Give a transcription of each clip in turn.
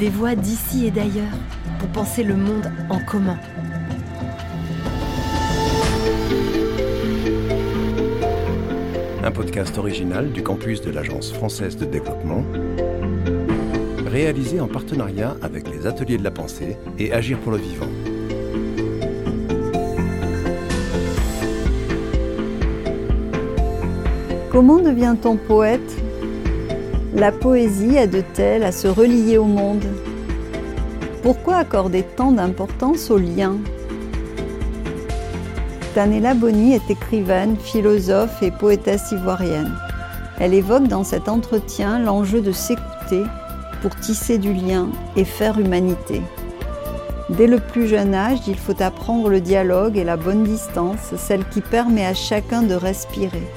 des voix d'ici et d'ailleurs pour penser le monde en commun. Un podcast original du campus de l'Agence française de développement, réalisé en partenariat avec les Ateliers de la Pensée et Agir pour le Vivant. Comment devient-on poète? La poésie aide-t-elle à se relier au monde Pourquoi accorder tant d'importance aux liens Tanella Boni est écrivaine, philosophe et poétesse ivoirienne. Elle évoque dans cet entretien l'enjeu de s'écouter pour tisser du lien et faire humanité. Dès le plus jeune âge, il faut apprendre le dialogue et la bonne distance, celle qui permet à chacun de respirer.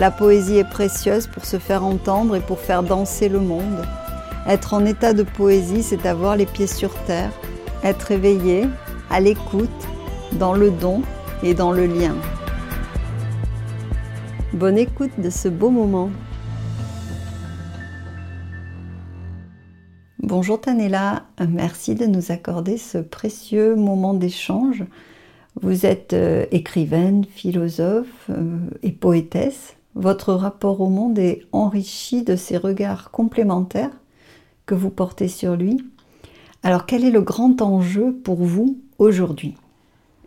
La poésie est précieuse pour se faire entendre et pour faire danser le monde. Être en état de poésie, c'est avoir les pieds sur terre, être éveillé, à l'écoute, dans le don et dans le lien. Bonne écoute de ce beau moment. Bonjour Tanella, merci de nous accorder ce précieux moment d'échange. Vous êtes euh, écrivaine, philosophe euh, et poétesse. Votre rapport au monde est enrichi de ces regards complémentaires que vous portez sur lui. Alors quel est le grand enjeu pour vous aujourd'hui?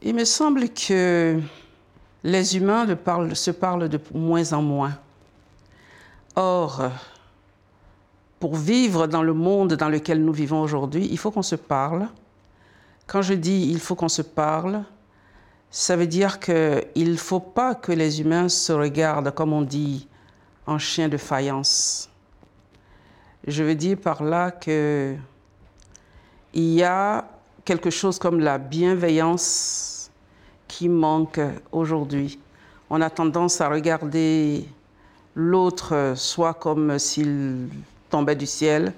Il me semble que les humains se parlent de moins en moins. Or, pour vivre dans le monde dans lequel nous vivons aujourd'hui, il faut qu'on se parle. Quand je dis il faut qu'on se parle, ça veut dire qu'il ne faut pas que les humains se regardent, comme on dit, en chien de faïence. Je veux dire par là que il y a quelque chose comme la bienveillance qui manque aujourd'hui. On a tendance à regarder l'autre soit comme s'il tombait du ciel,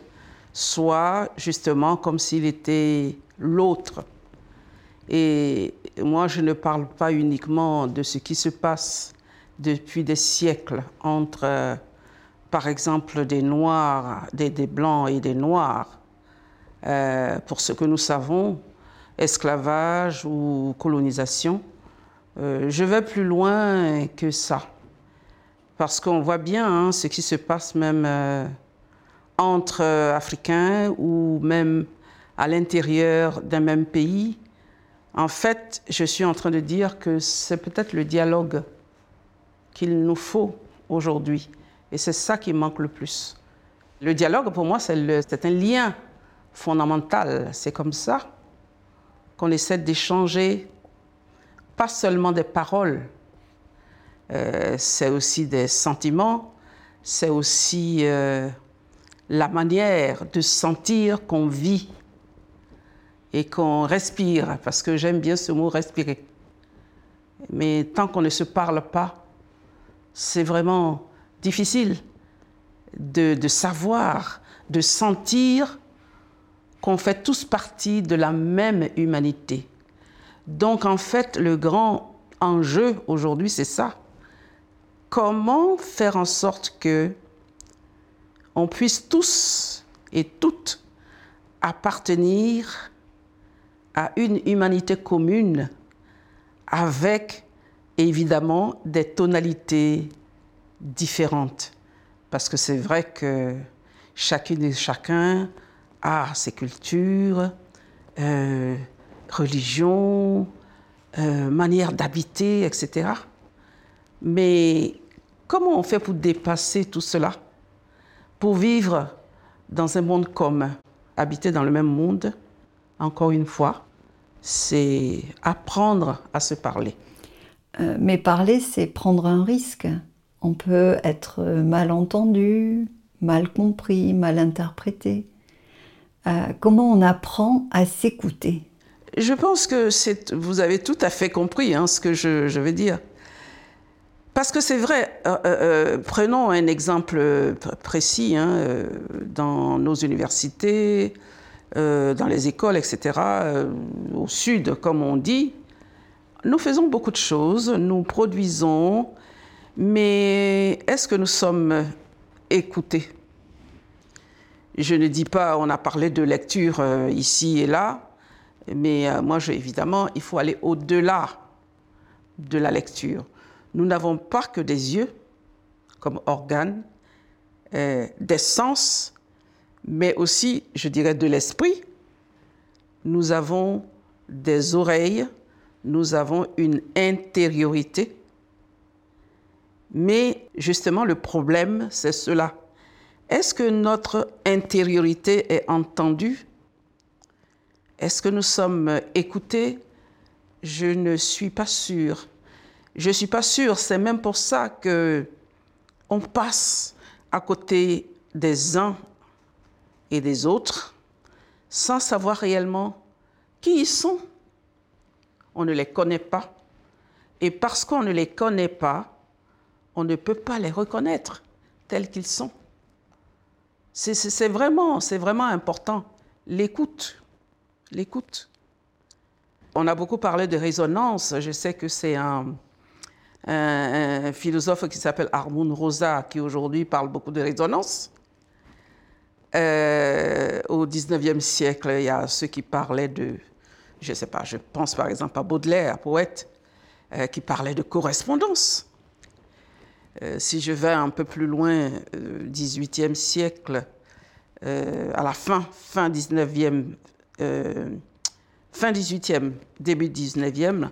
soit justement comme s'il était l'autre. Et moi, je ne parle pas uniquement de ce qui se passe depuis des siècles entre, par exemple, des Noirs, des, Blancs et des Noirs. Euh, pour ce que nous savons, esclavage ou colonisation. Euh, je vais plus loin que ça. Parce qu'on voit bien hein, ce qui se passe même euh, entre Africains ou même à l'intérieur d'un même pays en fait, je suis en train de dire que c'est peut-être le dialogue qu'il nous faut aujourd'hui. Et c'est ça qui manque le plus. Le dialogue, pour moi, c'est un lien fondamental. C'est comme ça qu'on essaie d'échanger pas seulement des paroles, euh, c'est aussi des sentiments, c'est aussi euh, la manière de sentir qu'on vit et qu'on respire, parce que j'aime bien ce mot respirer. Mais tant qu'on ne se parle pas, c'est vraiment difficile de, savoir, de sentir qu'on fait tous partie de la même humanité. Donc en fait, le grand enjeu aujourd'hui, c'est ça. Comment faire en sorte que on puisse tous et toutes appartenir à une humanité commune avec évidemment des tonalités différentes. Parce que c'est vrai que chacune et chacun a ses cultures, euh, religions, euh, manières d'habiter, etc. Mais comment on fait pour dépasser tout cela? Pour vivre dans un monde commun, habiter dans le même monde, encore une fois, c'est apprendre à se parler. Euh, mais parler, c'est prendre un risque. On peut être mal entendu, mal compris, mal interprété. Euh, comment on apprend à s'écouter? Je pense que vous avez tout à fait compris hein, ce que je, je, veux dire. Parce que c'est vrai, euh, prenons un exemple précis hein, dans nos universités, euh, dans les écoles, etc., euh, au sud, comme on dit, nous faisons beaucoup de choses, nous produisons, mais est-ce que nous sommes écoutés? Je ne dis pas, on a parlé de lecture euh, ici et là, mais moi, évidemment, il faut aller au-delà de la lecture. Nous n'avons pas que des yeux comme organes, euh, des sens, mais aussi, je dirais, de l'esprit. Nous avons des oreilles, nous avons une intériorité. Mais justement, le problème, c'est cela. Est-ce que notre intériorité est entendue? Est-ce que nous sommes écoutés? Je ne suis pas sûre. Je ne suis pas sûre. C'est même pour ça que on passe à côté des uns des autres sans savoir réellement qui ils sont. On ne les connaît pas. Et parce qu'on ne les connaît pas, on ne peut pas les reconnaître tels qu'ils sont. C'est vraiment, vraiment important. L'écoute. L'écoute. On a beaucoup parlé de résonance. Je sais que c'est un, un, philosophe qui s'appelle Armand Rosa qui aujourd'hui parle beaucoup de résonance. Euh, au 19e siècle, il y a ceux qui parlaient de, je ne sais pas, je pense par exemple à Baudelaire, poète, euh, qui parlait de correspondance. Euh, si je vais un peu plus loin, euh, 18e siècle, à la fin, fin 19e, fin 18e, début 19e,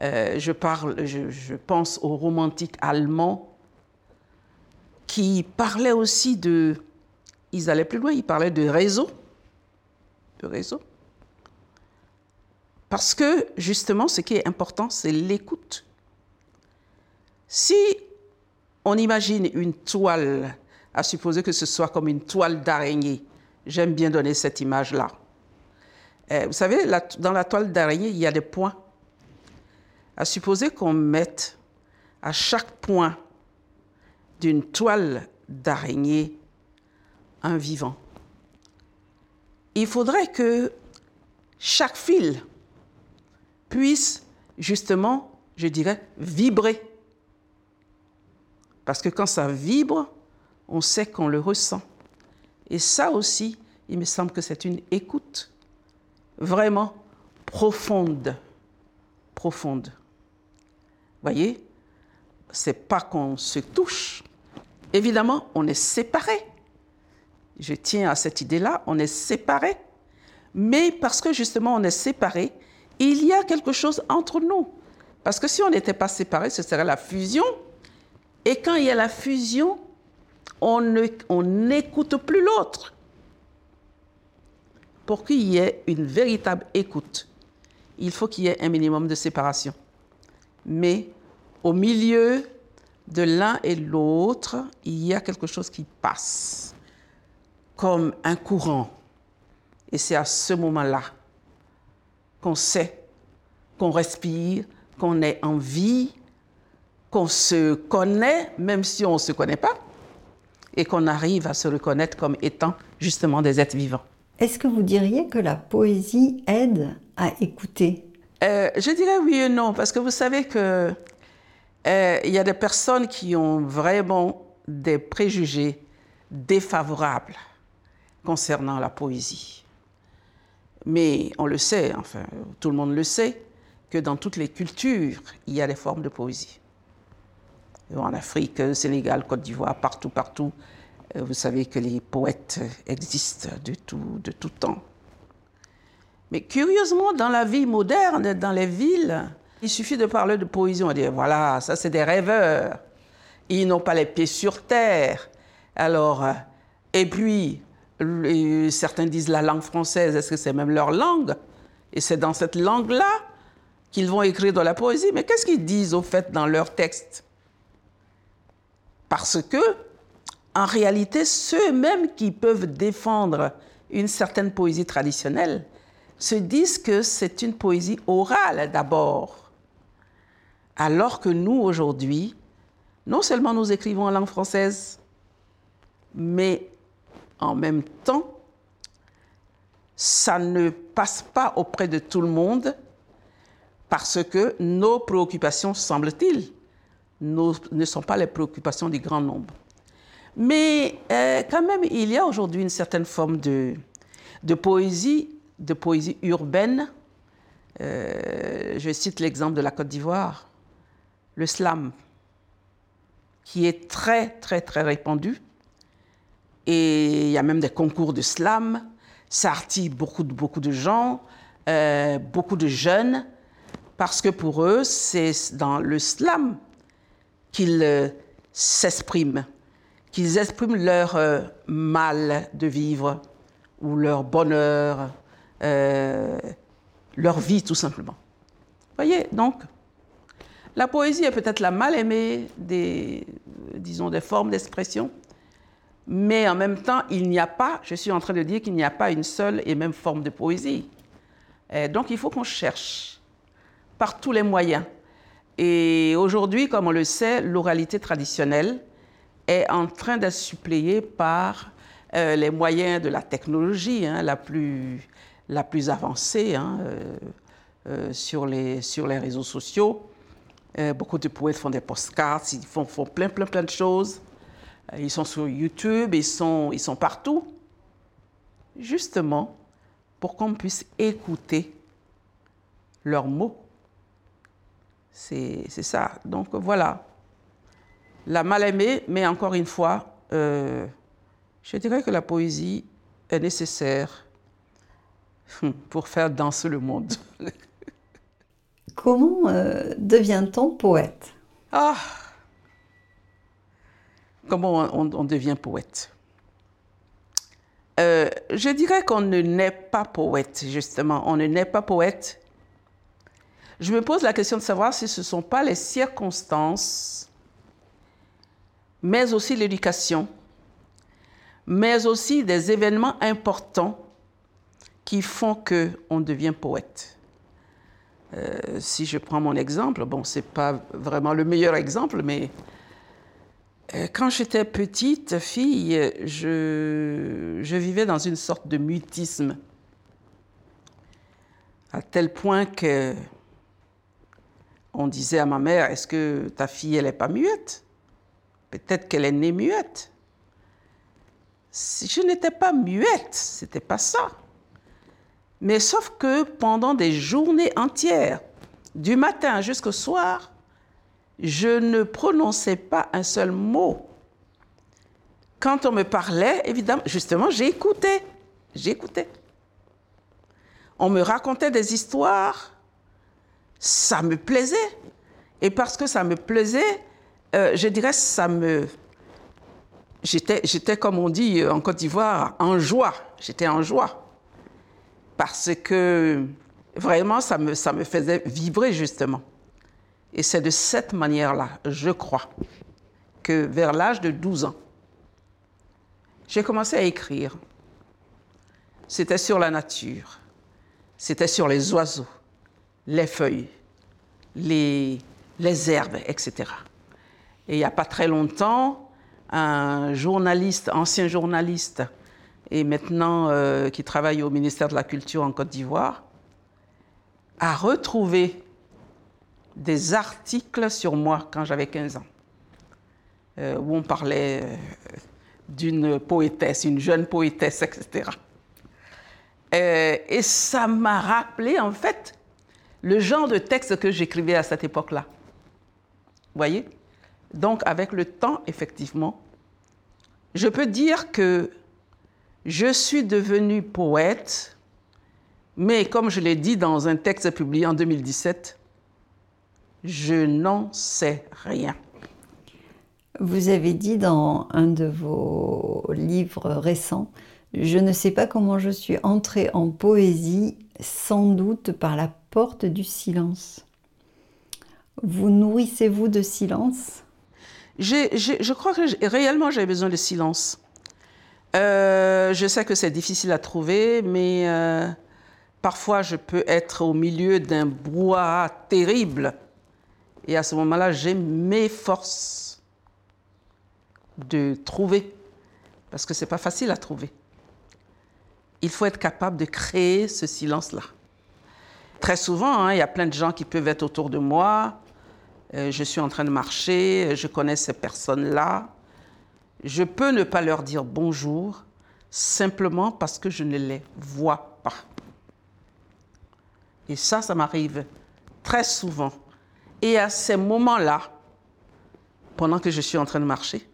je, parle, je, pense aux romantiques allemands qui parlaient aussi de. Ils allaient plus loin, ils parlaient de réseau. De réseau. Parce que justement, ce qui est important, c'est l'écoute. Si on imagine une toile, à supposer que ce soit comme une toile d'araignée. J'aime bien donner cette image-là. Euh, vous savez, dans la toile d'araignée, il y a des points. À supposer qu'on mette à chaque point d'une toile d'araignée un vivant. Il faudrait que chaque fil puisse justement, je dirais, vibrer parce que quand ça vibre, on sait qu'on le ressent. Et ça aussi, il me semble que c'est une écoute vraiment profonde. Profonde. Voyez, c'est pas qu'on se touche. Évidemment, on est séparés. Je tiens à cette idée-là, on est séparés. Mais parce que justement on est séparés, il y a quelque chose entre nous. Parce que si on n'était pas séparés, ce serait la fusion et quand il y a la fusion, on n'écoute plus l'autre. Pour qu'il y ait une véritable écoute, il faut qu'il y ait un minimum de séparation. Mais au milieu de l'un et l'autre, il y a quelque chose qui passe, comme un courant. Et c'est à ce moment-là qu'on sait, qu'on respire, qu'on est en vie, qu'on se connaît, même si on ne se connaît pas, et qu'on arrive à se reconnaître comme étant justement des êtres vivants. Est-ce que vous diriez que la poésie aide à écouter? Euh, Je dirais oui et non, parce que vous savez que euh, il y a des personnes qui ont vraiment des préjugés défavorables concernant la poésie. Mais on le sait, enfin, tout le monde le sait, que dans toutes les cultures, il y a des formes de poésie en Afrique, Sénégal, Côte d'Ivoire, partout, partout. Euh, vous savez que les poètes existent de tout, de tout temps. Mais curieusement, dans la vie moderne, dans les villes, il suffit de parler de poésie, on dit voilà, ça c'est des rêveurs. Ils n'ont pas les pieds sur terre. Alors, euh, et puis, certains disent la langue française, est-ce que c'est même leur langue? Et c'est dans cette langue-là qu'ils vont écrire de la poésie. Mais qu'est-ce qu'ils disent au fait dans leur texte parce que, en réalité, ceux-mêmes qui peuvent défendre une certaine poésie traditionnelle se disent que c'est une poésie orale d'abord. Alors que nous, aujourd'hui, non seulement nous écrivons en langue française, mais en même temps, ça ne passe pas auprès de tout le monde parce que nos préoccupations, semble-t-il, ne sont pas les préoccupations du grand nombre. Mais euh, quand même, il y a aujourd'hui une certaine forme de, poésie, de poésie urbaine. Euh, je cite l'exemple de la Côte d'Ivoire, le slam, qui est très, très, très répandu. Et il y a même des concours de slam. Ça attire beaucoup, beaucoup de gens, euh, beaucoup de jeunes, parce que pour eux, c'est dans le slam qu'ils euh, s'expriment, qu'ils expriment leur euh, mal de vivre ou leur bonheur, leur vie tout simplement. Voyez, donc, la poésie est peut-être la mal aimée des, disons, des formes d'expression, mais en même temps, il n'y a pas, je suis en train de dire qu'il n'y a pas une seule et même forme de poésie. donc il faut qu'on cherche par tous les moyens. Et aujourd'hui, comme on le sait, l'oralité traditionnelle est en train d'être suppléée par euh, les moyens de la technologie hein, la, plus, la plus avancée hein, euh, euh, sur, les, sur les réseaux sociaux. beaucoup de poètes font des postcards, ils font, font plein, plein, plein de choses. Ils sont sur YouTube, ils sont, ils sont partout. Justement, pour qu'on puisse écouter leurs mots. C'est ça. Donc voilà. La mal-aimée, mais encore une fois, euh, je dirais que la poésie est nécessaire pour faire danser le monde. Comment euh, devient-on poète? Ah comment on, devient poète. Euh, je dirais qu'on ne naît pas poète, justement. On ne naît pas poète. Je me pose la question de savoir si ce ne sont pas les circonstances, mais aussi l'éducation, mais aussi des événements importants qui font qu'on devient poète. Euh, si je prends mon exemple, bon, ce n'est pas vraiment le meilleur exemple, mais quand j'étais petite fille, je, vivais dans une sorte de mutisme, à tel point que on disait à ma mère, est-ce que ta fille, elle n'est pas muette? Peut-être qu'elle est née muette. Si je n'étais pas muette, c'était pas ça. Mais sauf que pendant des journées entières, du matin jusqu'au soir, je ne prononçais pas un seul mot. Quand on me parlait, évidemment, justement, j'écoutais. J'écoutais. On me racontait des histoires, ça me plaisait. Et parce que ça me plaisait, euh, je dirais, ça me. J'étais, comme on dit en Côte d'Ivoire, en joie. J'étais en joie. Parce que vraiment, ça me, ça me faisait vibrer, justement. Et c'est de cette manière-là, je crois, que vers l'âge de 12 ans, j'ai commencé à écrire. C'était sur la nature, c'était sur les oiseaux, les feuilles, les, herbes, etc. Et il n'y a pas très longtemps, un journaliste, ancien journaliste, et maintenant euh, qui travaille au ministère de la Culture en Côte d'Ivoire, a retrouvé des articles sur moi quand j'avais 15 ans, euh, où on parlait euh, d'une poétesse, une jeune poétesse, etc. Euh, et ça m'a rappelé, en fait, le genre de texte que j'écrivais à cette époque-là. Vous voyez? Donc, avec le temps, effectivement, je peux dire que je suis devenue poète, mais comme je l'ai dit dans un texte publié en 2017, je n'en sais rien. Vous avez dit dans un de vos livres récents, je ne sais pas comment je suis entrée en poésie, sans doute par la porte du silence. Vous nourrissez-vous de silence? Je crois que réellement j'ai besoin de silence. Euh, je sais que c'est difficile à trouver, mais euh, parfois je peux être au milieu d'un brouhaha terrible et à ce moment-là, j'ai mes forces de trouver, parce que ce n'est pas facile à trouver. Il faut être capable de créer ce silence-là. Très souvent, hein, il y a plein de gens qui peuvent être autour de moi. Euh, je suis en train de marcher, je connais ces personnes-là. je peux ne pas leur dire bonjour simplement parce que je ne les vois pas. Et ça, ça m'arrive très souvent. Et à ces moments-là, pendant que je suis en train de marcher,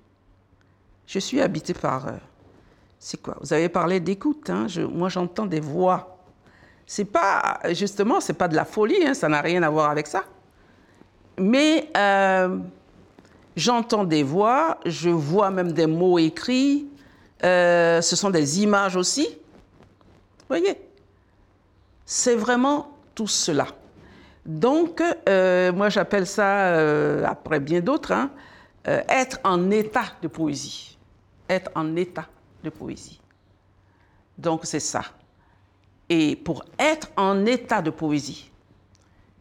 je suis habitée par... Euh, c'est quoi? Vous avez parlé d'écoute. Hein? moi, j'entends des voix. C'est pas... Justement, c'est pas de la folie. Hein? ça n'a rien à voir avec ça. Mais euh, j'entends des voix, je vois même des mots écrits. Euh, ce sont des images aussi. Vous voyez? C'est vraiment tout cela. Donc, euh, moi j'appelle ça, euh, après bien d'autres, hein, euh, être en état de poésie. Être en état de poésie. Donc, c'est ça. Et pour être en état de poésie,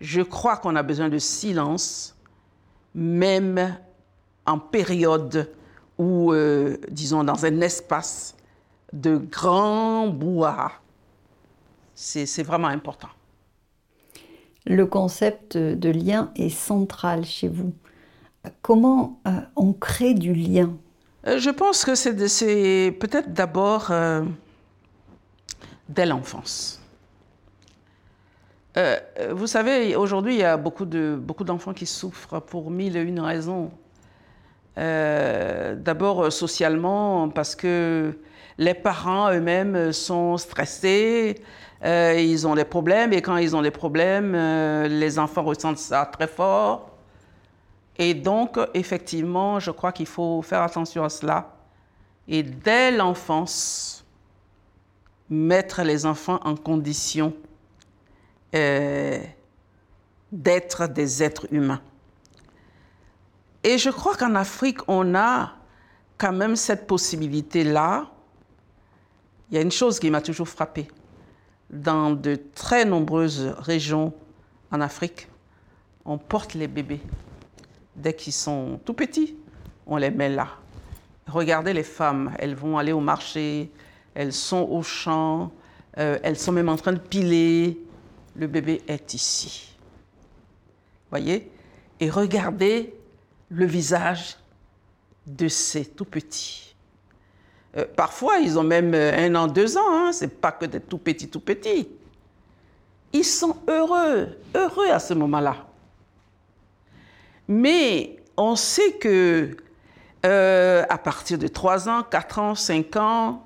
je crois qu'on a besoin de silence, même en période où, disons, dans un espace de grand bois. C'est vraiment important le concept de lien est central chez vous. Comment euh, on crée du lien? Euh, Je pense que c'est peut-être d'abord euh, dès l'enfance. vous savez, aujourd'hui, il y a beaucoup d'enfants beaucoup qui souffrent pour mille et une raisons. d'abord socialement, parce que les parents eux-mêmes sont stressés, euh, ils ont des problèmes et quand ils ont des problèmes, euh, les enfants ressentent ça très fort. Et donc, effectivement, je crois qu'il faut faire attention à cela. Et dès l'enfance, mettre les enfants en condition euh, d'être des êtres humains. Et je crois qu'en Afrique, on a quand même cette possibilité-là. Il y a une chose qui m'a toujours frappée dans de très nombreuses régions en Afrique, on porte les bébés. Dès qu'ils sont tout petits, on les met là. Regardez les femmes, elles vont aller au marché, elles sont au champ, euh, elles sont même en train de piler. Le bébé est ici. Voyez? Et regardez le visage de ces tout petits. Euh, parfois, ils ont même euh, un an, deux ans. Hein. Ce n'est pas que des tout petits, tout petits. Ils sont heureux, heureux à ce moment-là. Mais on sait que euh, à partir de 3 ans, 4 ans, 5 ans,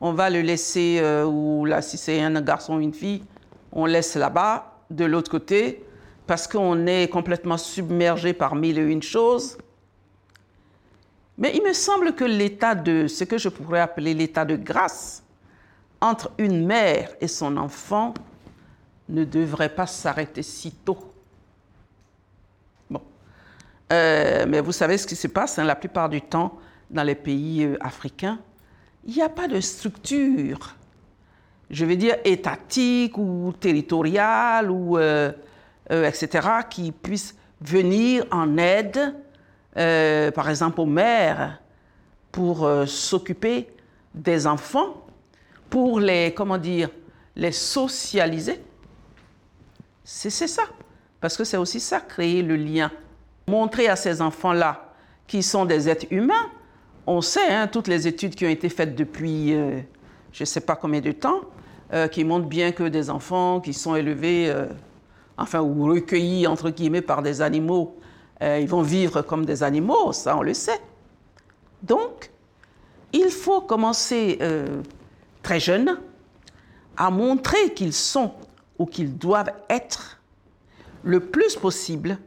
on va le laisser, ou là, si c'est un garçon ou une fille, on laisse là-bas, de l'autre côté, parce qu'on est complètement submergé par mille et une choses. Mais il me semble que l'état de, ce que je pourrais appeler l'état de grâce entre une mère et son enfant ne devrait pas s'arrêter si tôt. Bon. Euh, mais vous savez ce qui se passe hein, la plupart du temps dans les pays euh, africains. Il n'y a pas de structure, je veux dire étatique ou territoriale ou euh, etc., qui puisse venir en aide euh, par exemple aux mères, pour euh, s'occuper des enfants, pour les, comment dire, les socialiser. C'est ça. Parce que c'est aussi ça, créer le lien. Montrer à ces enfants-là qui sont des êtres humains. On sait, hein, toutes les études qui ont été faites depuis euh, je ne sais pas combien de temps, qui montrent bien que des enfants qui sont élevés, enfin, ou recueillis, entre guillemets, par des animaux euh, ils vont vivre comme des animaux, ça on le sait. Donc, il faut commencer euh, très jeune à montrer qu'ils sont ou qu'ils doivent être le plus possible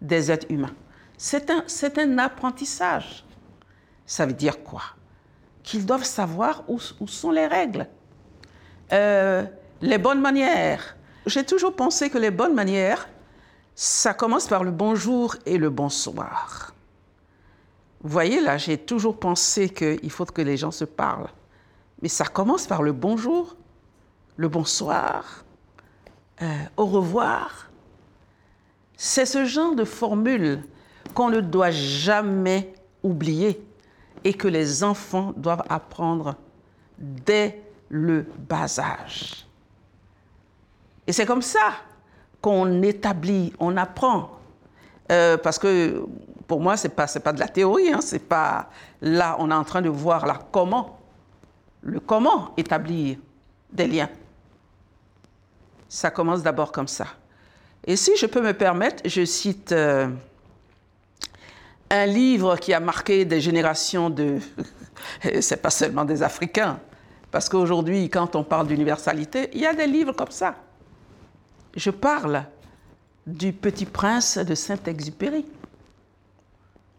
des êtres humains. C'est un, un, apprentissage. Ça veut dire quoi? Qu'ils doivent savoir où, sont les règles, euh, les bonnes manières. J'ai toujours pensé que les bonnes manières, ça commence par le bonjour et le bonsoir. Vous voyez, là, j'ai toujours pensé qu'il faut que les gens se parlent. Mais ça commence par le bonjour, le bonsoir, euh, au revoir. C'est ce genre de formule qu'on ne doit jamais oublier et que les enfants doivent apprendre dès le bas âge. Et c'est comme ça qu'on établit, on apprend Euh, parce que pour moi, ce n'est pas, pas de la théorie. Hein, c'est pas... Là, on est en train de voir là, comment, le comment établir des liens. Ça commence d'abord comme ça. Et si je peux me permettre, je cite euh, un livre qui a marqué des générations de... c'est pas seulement des Africains, parce qu'aujourd'hui, quand on parle d'universalité, il y a des livres comme ça. Je parle du Petit Prince de Saint-Exupéry.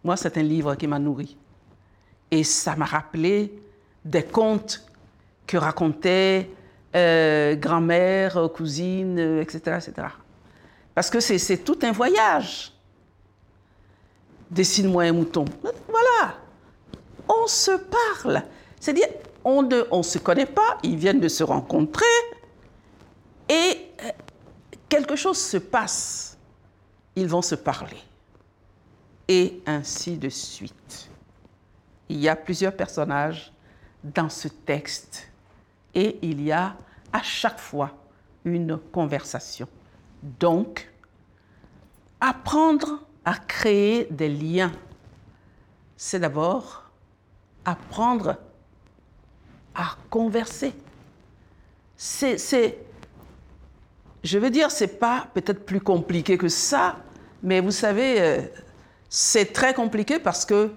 Moi, c'est un livre qui m'a nourri. Et ça m'a rappelé des contes que racontaient euh, grand-mère, cousine, etc., etc. Parce que c'est tout un voyage. Dessine-moi un mouton. Voilà. On se parle. C'est-à-dire, on ne se connaît pas, ils viennent de se rencontrer et euh, quelque chose se passe. Ils vont se parler. Et ainsi de suite. Il y a plusieurs personnages dans ce texte et il y a à chaque fois une conversation. Donc, apprendre à créer des liens, c'est d'abord apprendre à converser. C'est, je veux dire, c'est pas peut-être plus compliqué que ça, mais vous savez, euh, c'est très compliqué parce que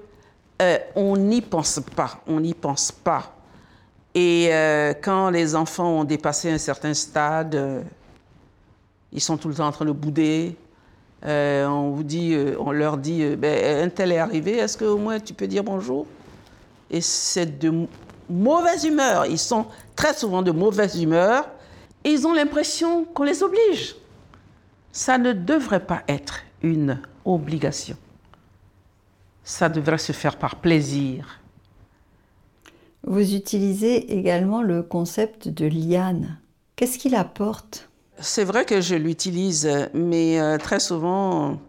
euh, on n'y pense pas, on n'y pense pas. Et euh, quand les enfants ont dépassé un certain stade, ils sont tout le temps en train de bouder. on vous dit, on leur dit, ben, un tel est arrivé, est-ce que au moins tu peux dire bonjour? Et c'est de mauvaise humeur. Ils sont très souvent de mauvaise humeur. Et ils ont l'impression qu'on les oblige. Ça ne devrait pas être une obligation. Ça devrait se faire par plaisir. Vous utilisez également le concept de liane. Qu'est-ce qu'il apporte? C'est vrai que je l'utilise, mais euh, très souvent,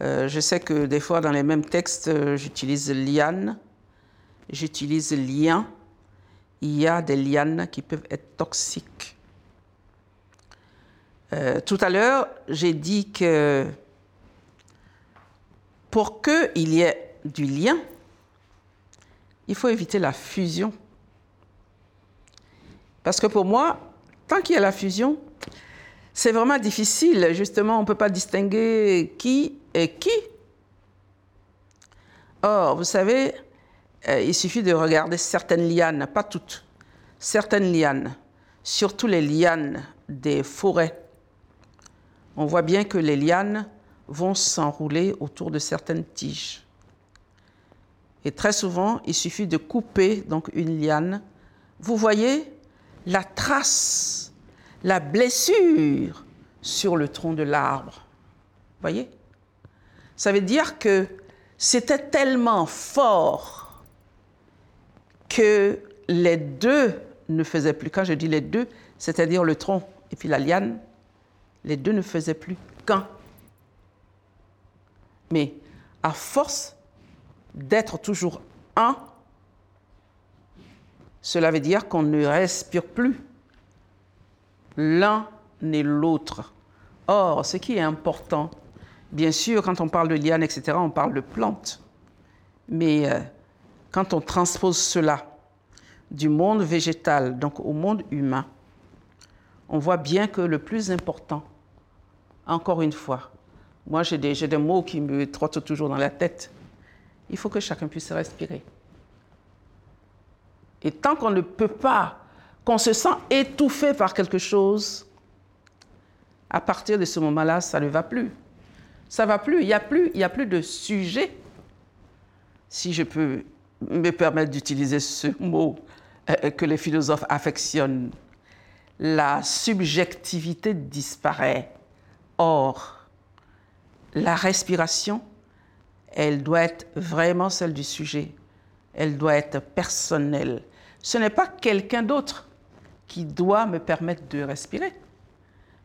euh, je sais que des fois dans les mêmes textes, euh, j'utilise liane, j'utilise lien il y a des lianes qui peuvent être toxiques. Euh, tout à l'heure, j'ai dit que pour qu'il y ait du lien, il faut éviter la fusion. Parce que pour moi, tant qu'il y a la fusion, c'est vraiment difficile. Justement, on ne peut pas distinguer qui est qui. Or, vous savez, euh, il suffit de regarder certaines lianes, pas toutes, certaines lianes, surtout les lianes des forêts. On voit bien que les lianes vont s'enrouler autour de certaines tiges. Et très souvent, il suffit de couper donc une liane. Vous voyez la trace, la blessure sur le tronc de l'arbre. Voyez? Ça veut dire que c'était tellement fort que les deux ne faisaient plus. Quand je dis les deux, c'est-à-dire le tronc et puis la liane, les deux ne faisaient plus qu'un. Mais à force d'être toujours un, cela veut dire qu'on ne respire plus l'un et l'autre. Or, ce qui est important, bien sûr, quand on parle de liane, etc., on parle de plantes. Mais euh, quand on transpose cela du monde végétal, donc au monde humain, on voit bien que le plus important, encore une fois, moi j'ai des, mots qui me trottent toujours dans la tête, il faut que chacun puisse respirer. Et tant qu'on ne peut pas, qu'on se sent étouffé par quelque chose, à partir de ce moment-là, ça ne va plus. Ça va plus. Il n'y a plus, de sujet, si je peux me permettre d'utiliser ce mot euh, que les philosophes affectionnent. La subjectivité disparaît. Or, la respiration, elle doit être vraiment celle du sujet. Elle doit être personnelle. Ce n'est pas quelqu'un d'autre qui doit me permettre de respirer.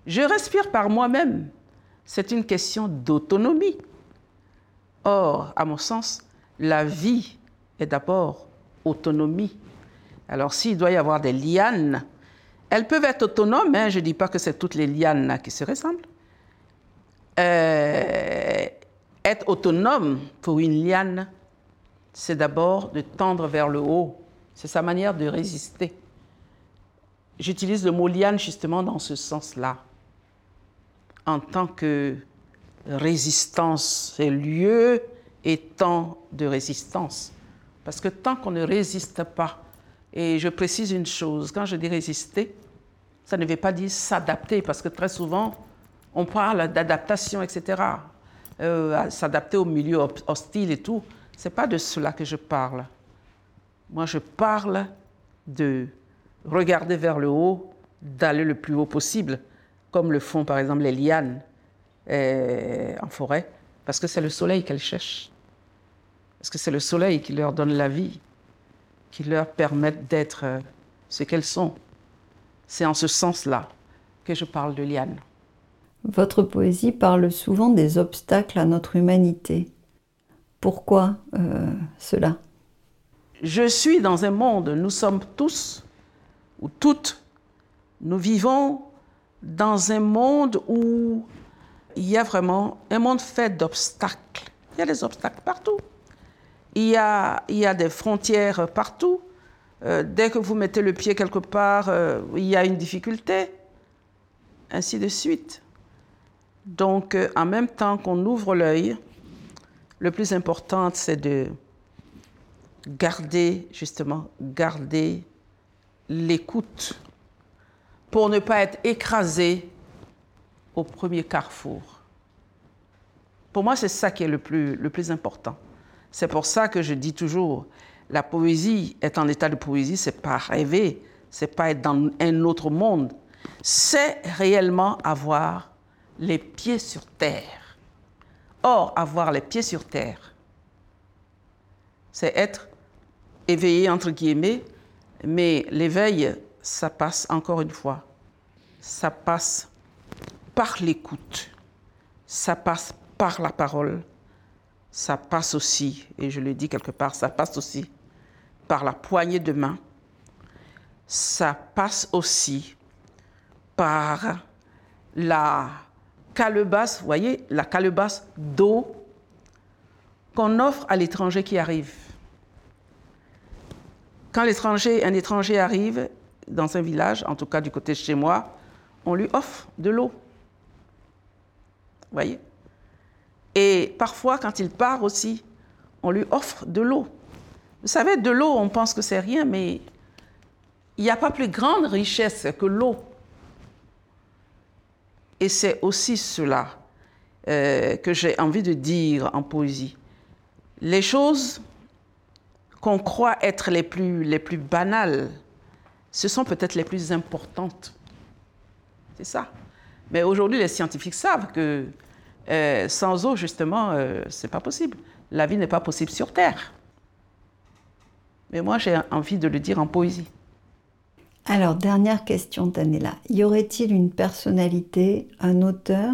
Je respire par moi-même. C'est une question d'autonomie. Or, à mon sens, la vie est d'abord autonomie. Alors s'il doit y avoir des lianes, elles peuvent être autonomes, hein, je ne dis pas que c'est toutes les lianes qui se ressemblent. Euh, être autonome pour une liane, c'est d'abord de tendre vers le haut. C'est sa manière de résister. J'utilise le mot liane justement dans ce sens-là. En tant que résistance, c'est lieu et temps de résistance. Parce que tant qu'on ne résiste pas, et je précise une chose, quand je dis résister, ça ne veut pas dire s'adapter, parce que très souvent, on parle d'adaptation, etc. Euh, s'adapter au milieu hostile et tout. Ce n'est pas de cela que je parle. Moi, je parle de regarder vers le haut, d'aller le plus haut possible, comme le font par exemple les lianes euh, en forêt, parce que c'est le soleil qu'elles cherchent. Parce que c'est le soleil qui leur donne la vie, qui leur permet d'être euh, ce qu'elles sont. C'est en ce sens-là que je parle de lianes. Votre poésie parle souvent des obstacles à notre humanité. Pourquoi euh, cela? Je suis dans un monde, nous sommes tous, ou toutes, nous vivons dans un monde où il y a vraiment un monde fait d'obstacles. Il y a des obstacles partout. Il y a, des frontières partout. Euh, dès que vous mettez le pied quelque part, euh, il y a une difficulté. Ainsi de suite. Donc, euh, en même temps qu'on ouvre l'œil, le plus important, c'est de garder, justement, garder l'écoute pour ne pas être écrasé au premier carrefour. Pour moi, c'est ça qui est le plus, le plus important. C'est pour ça que je dis toujours, la poésie, est en état de poésie, c'est pas rêver, c'est pas être dans un autre monde, c'est réellement avoir les pieds sur terre. Or, avoir les pieds sur terre, c'est être éveillé, entre guillemets, mais l'éveil, ça passe encore une fois, ça passe par l'écoute, ça passe par la parole, ça passe aussi, et je le dis quelque part, ça passe aussi par la poignée de main, ça passe aussi par la calebasse, vous voyez, la calebasse d'eau qu'on offre à l'étranger qui arrive. Quand l'étranger, un étranger arrive dans un village, en tout cas du côté de chez moi, on lui offre de l'eau. Vous voyez? Et parfois, quand il part aussi, on lui offre de l'eau. Vous savez, de l'eau, on pense que c'est rien, mais il n'y a pas plus grande richesse que l'eau. Et c'est aussi cela euh, que j'ai envie de dire en poésie. Les choses qu'on croit être les plus, les plus banales, ce sont peut-être les plus importantes. C'est ça. Mais aujourd'hui, les scientifiques savent que euh, sans eau, justement, euh, c'est pas possible. La vie n'est pas possible sur Terre. Mais moi, j'ai envie de le dire en poésie. Alors, dernière question, Tanella. Y aurait-il une personnalité, un auteur,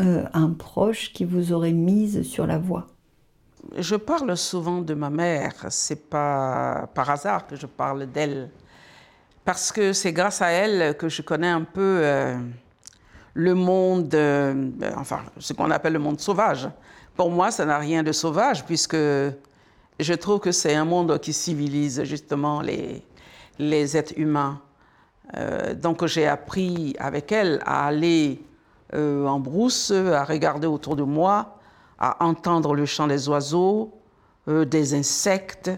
euh, un proche qui vous aurait mise sur la voie? Je parle souvent de ma mère. C'est pas par hasard que je parle d'elle. Parce que c'est grâce à elle que je connais un peu euh, le monde, euh, enfin, ce qu'on appelle le monde sauvage. Pour moi, ça n'a rien de sauvage, puisque je trouve que c'est un monde qui civilise justement les, les êtres humains. Euh, donc j'ai appris avec elle à aller euh, en brousse, à regarder autour de moi, à entendre le chant des oiseaux, euh, des insectes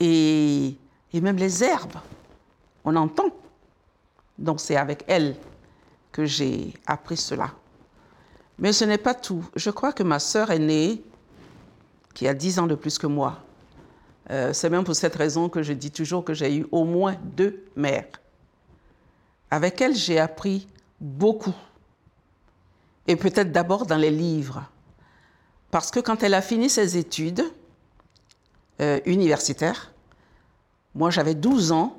et, et, même les herbes. On entend. Donc c'est avec elle que j'ai appris cela. Mais ce n'est pas tout. Je crois que ma sœur aînée, qui a 10 ans de plus que moi, euh, c'est même pour cette raison que je dis toujours que j'ai eu au moins deux mères. Avec elles, j'ai appris beaucoup. Et peut-être d'abord dans les livres. Parce que quand elle a fini ses études euh, universitaires, moi j'avais 12 ans,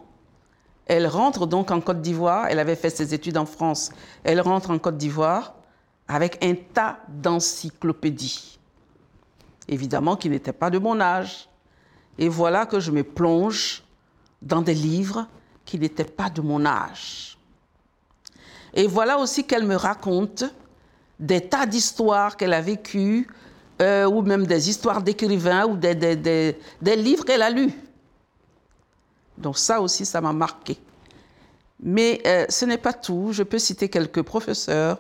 elle rentre donc en Côte d'Ivoire, elle avait fait ses études en France, elle rentre en Côte d'Ivoire avec un tas d'encyclopédies. Évidemment qui n'étaient pas de mon âge. Et voilà que je me plonge dans des livres qui n'étaient pas de mon âge. Et voilà aussi qu'elle me raconte des tas d'histoires qu'elle a vécues euh, ou même des histoires d'écrivains ou des, des, des, livres qu'elle a lus. Donc ça aussi, ça m'a marqué. Mais euh, ce n'est pas tout. Je peux citer quelques professeurs.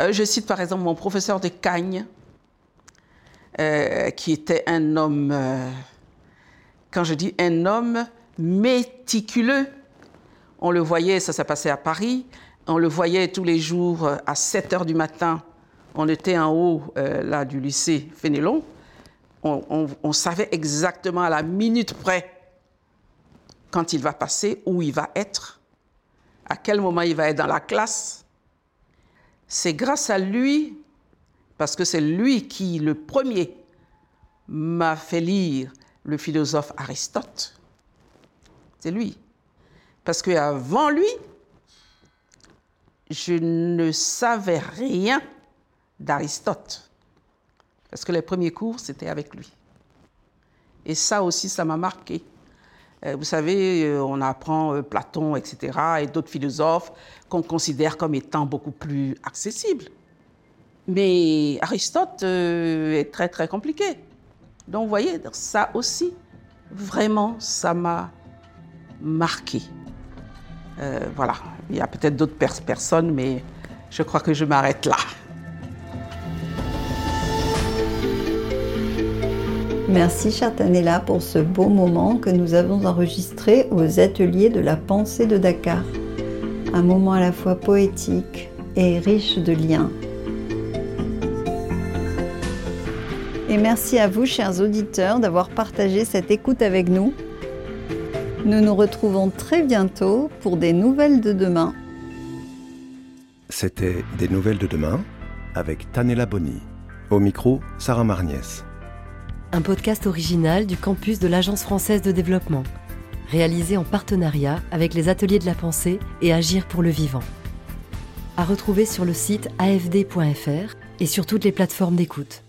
Euh, je cite par exemple mon professeur de Cagnes, qui était un homme, quand je dis un homme méticuleux, on le voyait, ça s'est passé à Paris, on le voyait tous les jours euh, à 7 heures du matin. On était en haut euh, là du lycée Fénélon. On, on- on savait exactement à la minute près quand il va passer, où il va être, à quel moment il va être dans la classe. C'est grâce à lui, parce que c'est lui qui, le premier, m'a fait lire le philosophe Aristote. C'est lui. Parce qu'avant lui, je ne savais rien d'Aristote. Parce que les premiers cours, c'était avec lui. Et ça aussi, ça m'a marqué. Euh, Vous savez, euh, on apprend euh, Platon, etc., et d'autres philosophes qu'on considère comme étant beaucoup plus accessibles. Mais Aristote est très, très compliqué. Donc, vous voyez, ça aussi, vraiment, ça m'a marqué. Euh, voilà, il y a peut-être d'autres pers- personnes, mais je crois que je m'arrête là. Merci chère Tanella pour ce beau moment que nous avons enregistré aux ateliers de la pensée de Dakar. Un moment à la fois poétique et riche de liens. Et merci à vous chers auditeurs d'avoir partagé cette écoute avec nous. Nous nous retrouvons très bientôt pour des nouvelles de demain. C'était Des Nouvelles de demain avec Tanella Boni. Au micro, Sarah Marniès. Un podcast original du campus de l'Agence française de développement, réalisé en partenariat avec les ateliers de la pensée et Agir pour le vivant. À retrouver sur le site afd.fr et sur toutes les plateformes d'écoute.